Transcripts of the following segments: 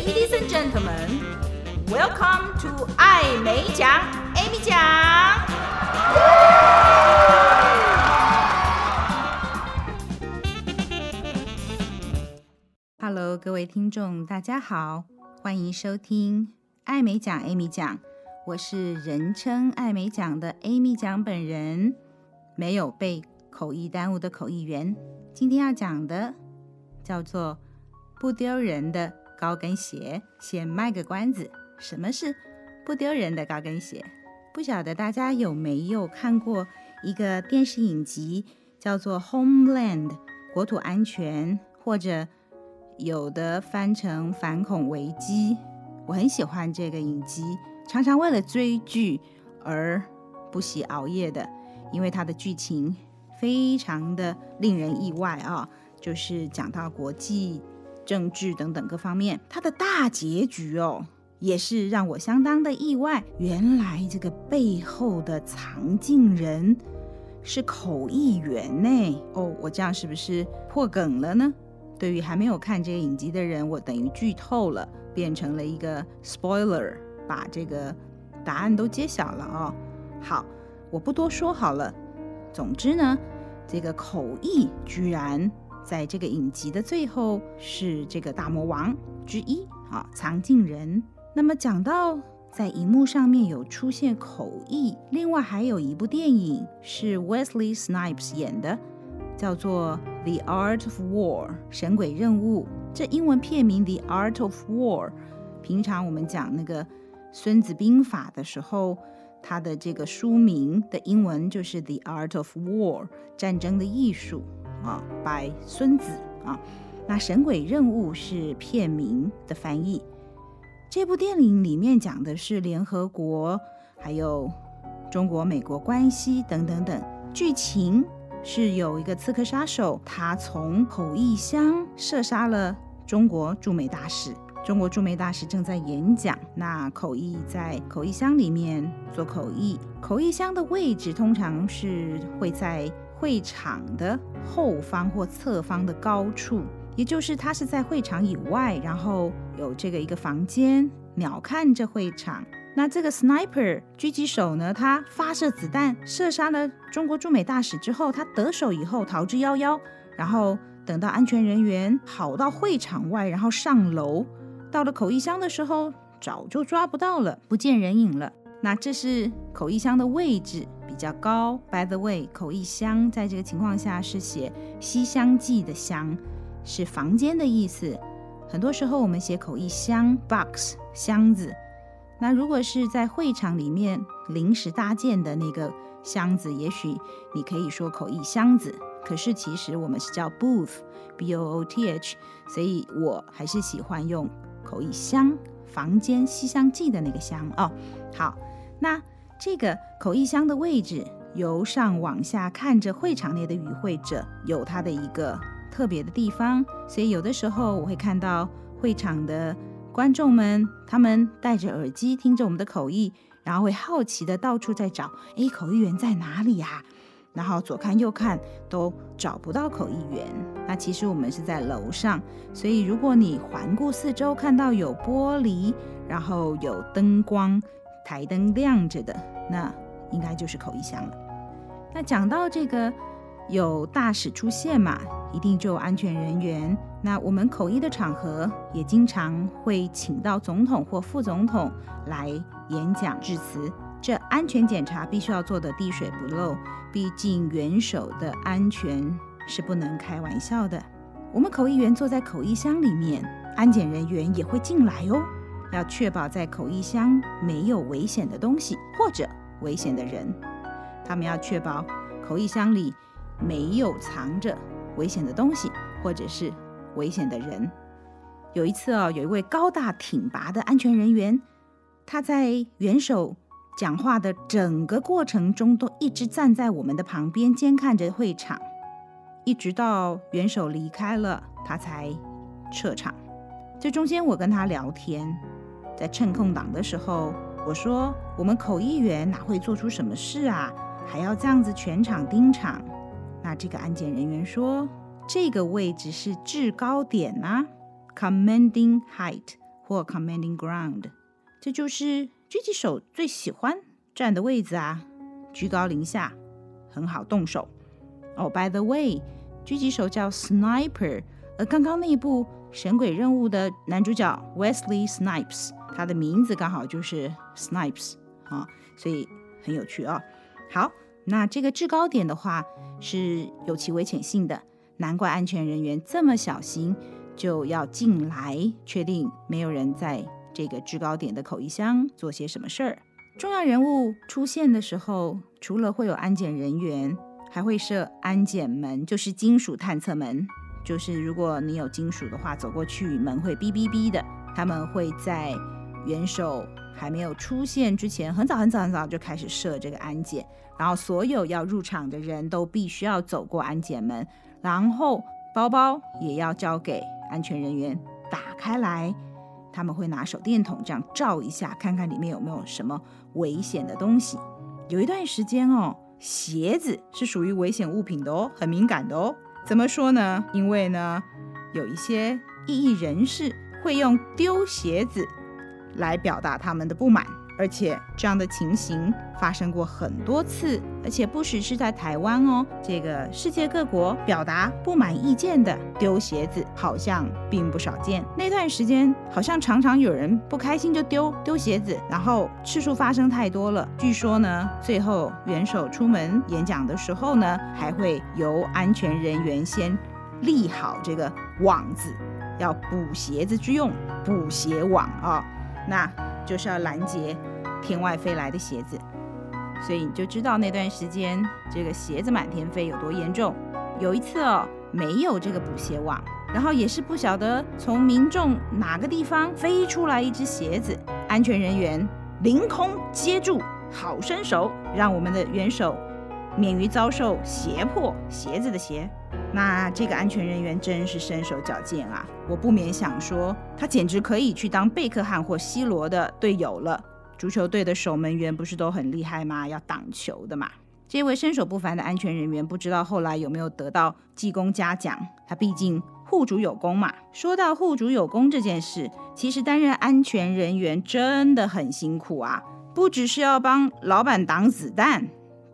Ladies and gentlemen, welcome to 艾美奖，Amy 奖。Hello，各位听众，大家好，欢迎收听艾美奖，Amy 奖。我是人称艾美奖的 Amy 奖本人，没有被口译耽误的口译员。今天要讲的叫做不丢人的高跟鞋。先卖个关子，什么是不丢人的高跟鞋？不晓得大家有没有看过一个电视影集，叫做《Homeland》国土安全，或者有的翻成《反恐危机》。我很喜欢这个影集，常常为了追剧而不惜熬夜的，因为它的剧情。非常的令人意外啊！就是讲到国际政治等等各方面，它的大结局哦，也是让我相当的意外。原来这个背后的藏镜人是口译员呢！哦，我这样是不是破梗了呢？对于还没有看这个影集的人，我等于剧透了，变成了一个 spoiler，把这个答案都揭晓了哦。好，我不多说好了。总之呢，这个口译居然在这个影集的最后是这个大魔王之一啊，藏镜人。那么讲到在荧幕上面有出现口译，另外还有一部电影是 Wesley Snipes 演的，叫做《The Art of War》神鬼任务。这英文片名《The Art of War》，平常我们讲那个《孙子兵法》的时候。它的这个书名的英文就是《The Art of War》，战争的艺术啊，by 孙子啊。那《神鬼任务》是片名的翻译。这部电影里面讲的是联合国，还有中国、美国关系等等等。剧情是有一个刺客杀手，他从口译箱射杀了中国驻美大使。中国驻美大使正在演讲，那口译在口译箱里面做口译。口译箱的位置通常是会在会场的后方或侧方的高处，也就是它是在会场以外，然后有这个一个房间，鸟瞰着会场。那这个 sniper 狙击手呢，他发射子弹射杀了中国驻美大使之后，他得手以后逃之夭夭，然后等到安全人员跑到会场外，然后上楼。到了口译箱的时候，早就抓不到了，不见人影了。那这是口译箱的位置比较高。By the way，口译箱在这个情况下是写“西厢记”的“厢”，是房间的意思。很多时候我们写口译箱 （box） 箱子。那如果是在会场里面临时搭建的那个箱子，也许你可以说口译箱子。可是其实我们是叫 booth，b-o-o-t-h，所以我还是喜欢用。口译箱房间《西厢记》的那个箱哦，好，那这个口译箱的位置由上往下看着会场内的与会者，有它的一个特别的地方，所以有的时候我会看到会场的观众们，他们戴着耳机听着我们的口译，然后会好奇的到处在找，哎，口译员在哪里呀？然后左看右看都找不到口译员，那其实我们是在楼上，所以如果你环顾四周，看到有玻璃，然后有灯光，台灯亮着的，那应该就是口译箱了。那讲到这个有大使出现嘛，一定就有安全人员。那我们口译的场合也经常会请到总统或副总统来演讲致辞。这安全检查必须要做的滴水不漏，毕竟元首的安全是不能开玩笑的。我们口译员坐在口译箱里面，安检人员也会进来哦，要确保在口译箱没有危险的东西或者危险的人。他们要确保口译箱里没有藏着危险的东西或者是危险的人。有一次哦，有一位高大挺拔的安全人员，他在元首。讲话的整个过程中，都一直站在我们的旁边监看着会场，一直到元首离开了，他才撤场。这中间我跟他聊天，在趁空档的时候，我说：“我们口译员哪会做出什么事啊？还要这样子全场盯场？”那这个安检人员说：“这个位置是制高点啊，commanding height，或 commanding ground，这就是狙击手最喜欢站的位置啊，居高临下，很好动手。哦，by the way，狙击手叫 sniper，而刚刚那一部《神鬼任务》的男主角 Wesley Snipes，他的名字刚好就是 Snipes 啊，所以很有趣哦。好，那这个制高点的话是有其危险性的，难怪安全人员这么小心，就要进来确定没有人在这个制高点的口译箱做些什么事儿。重要人物出现的时候，除了会有安检人员，还会设安检门，就是金属探测门。就是如果你有金属的话，走过去门会哔哔哔的。他们会在元首还没有出现之前，很早很早很早就开始设这个安检，然后所有要入场的人都必须要走过安检门，然后包包也要交给安全人员打开来。他们会拿手电筒这样照一下，看看里面有没有什么危险的东西。有一段时间哦。鞋子是属于危险物品的哦，很敏感的哦。怎么说呢？因为呢，有一些异议人士会用丢鞋子来表达他们的不满。而且这样的情形发生过很多次，而且不只是在台湾哦。这个世界各国表达不满意见的丢鞋子，好像并不少见。那段时间好像常常有人不开心就丢丢鞋子，然后次数发生太多了。据说呢，最后元首出门演讲的时候呢，还会由安全人员先立好这个网子，要补鞋子之用，补鞋网啊、那就是要拦截。天外飞来的鞋子，所以你就知道那段时间这个鞋子满天飞有多严重。有一次哦，没有这个补鞋网，然后也是不晓得从民众哪个地方飞出来一只鞋子，安全人员凌空接住，好身手，让我们的元首免于遭受胁迫，鞋子的鞋。那这个安全人员真是身手矫健啊！我不免想说，他简直可以去当贝克汉或 C 罗的队友了。足球队的守门员不是都很厉害吗？要挡球的嘛。这位身手不凡的安全人员，不知道后来有没有得到记功嘉奖？他毕竟护主有功嘛。说到护主有功这件事，其实担任安全人员真的很辛苦啊！不只是要帮老板挡子弹、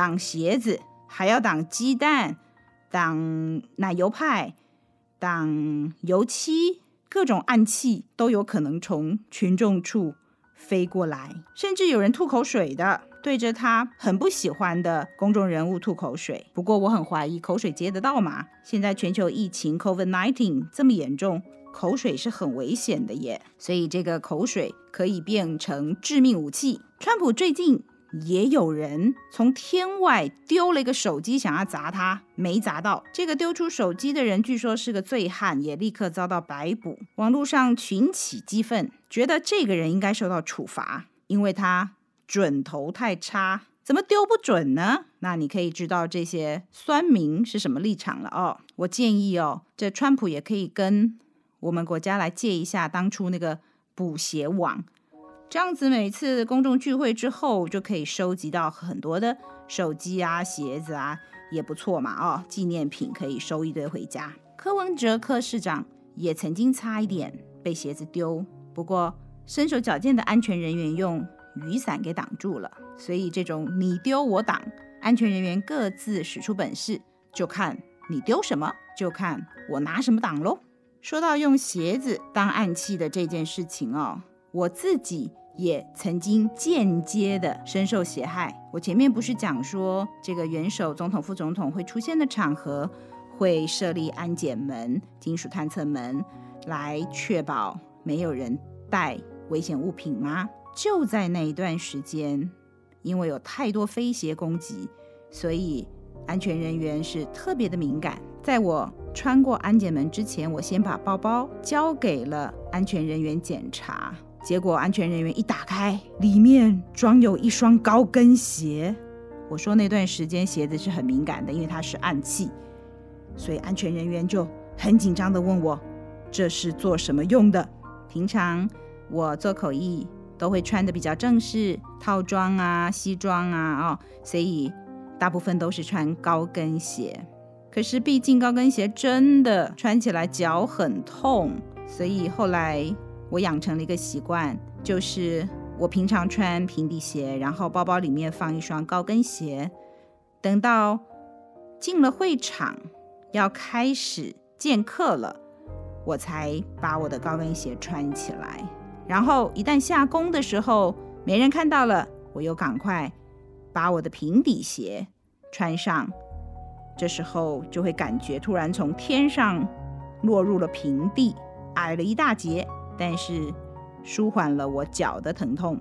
挡鞋子，还要挡鸡蛋、挡奶油派、挡油漆，各种暗器都有可能从群众处飞过来，甚至有人吐口水的，对着他很不喜欢的公众人物吐口水。不过我很怀疑口水接得到吗？现在全球疫情 COVID-19 这么严重，口水是很危险的耶。所以这个口水可以变成致命武器。川普最近。也有人从天外丢了一个手机，想要砸他，没砸到。这个丢出手机的人据说是个醉汉，也立刻遭到逮捕。网络上群起激愤，觉得这个人应该受到处罚，因为他准头太差，怎么丢不准呢？那你可以知道这些酸民是什么立场了哦。我建议哦，这川普也可以跟我们国家来借一下当初那个补鞋网。这样子，每次公众聚会之后，就可以收集到很多的手机啊、鞋子啊，也不错嘛。哦，纪念品可以收一堆回家。柯文哲柯市长也曾经差一点被鞋子丢，不过身手矫健的安全人员用雨伞给挡住了。所以这种你丢我挡，安全人员各自使出本事，就看你丢什么，就看我拿什么挡喽。说到用鞋子当暗器的这件事情哦，我自己。也曾经间接的深受血害。我前面不是讲说，这个元首、总统、副总统会出现的场合，会设立安检门、金属探测门，来确保没有人带危险物品吗？就在那一段时间，因为有太多飞鞋攻击，所以安全人员是特别的敏感。在我穿过安检门之前，我先把包包交给了安全人员检查。结果安全人员一打开，里面装有一双高跟鞋。我说那段时间鞋子是很敏感的，因为它是暗器，所以安全人员就很紧张地问我：“这是做什么用的？”平常我做口译都会穿的比较正式，套装啊、西装啊，哦，所以大部分都是穿高跟鞋。可是毕竟高跟鞋真的穿起来脚很痛，所以后来。我养成了一个习惯，就是我平常穿平底鞋，然后包包里面放一双高跟鞋，等到进了会场要开始见客了，我才把我的高跟鞋穿起来。然后一旦下工的时候，没人看到了，我又赶快把我的平底鞋穿上。这时候就会感觉突然从天上落入了平地，矮了一大截，但是舒缓了我脚的疼痛。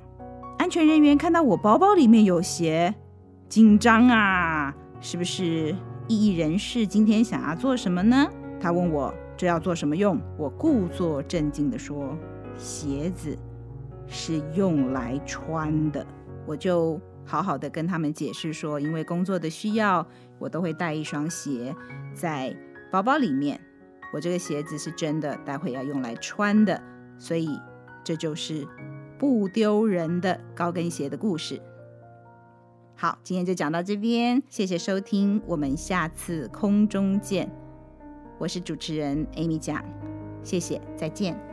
安全人员看到我包包里面有鞋，紧张啊，是不是异议人士今天想要做什么呢？他问我这要做什么用，我故作镇静地说：鞋子是用来穿的。我就好好的跟他们解释说，因为工作的需要。我都会带一双鞋在包包里面，我这个鞋子是真的，待会要用来穿的，所以这就是不丢人的高跟鞋的故事。好，今天就讲到这边，谢谢收听，我们下次空中见。我是主持人 Amy 讲，谢谢，再见。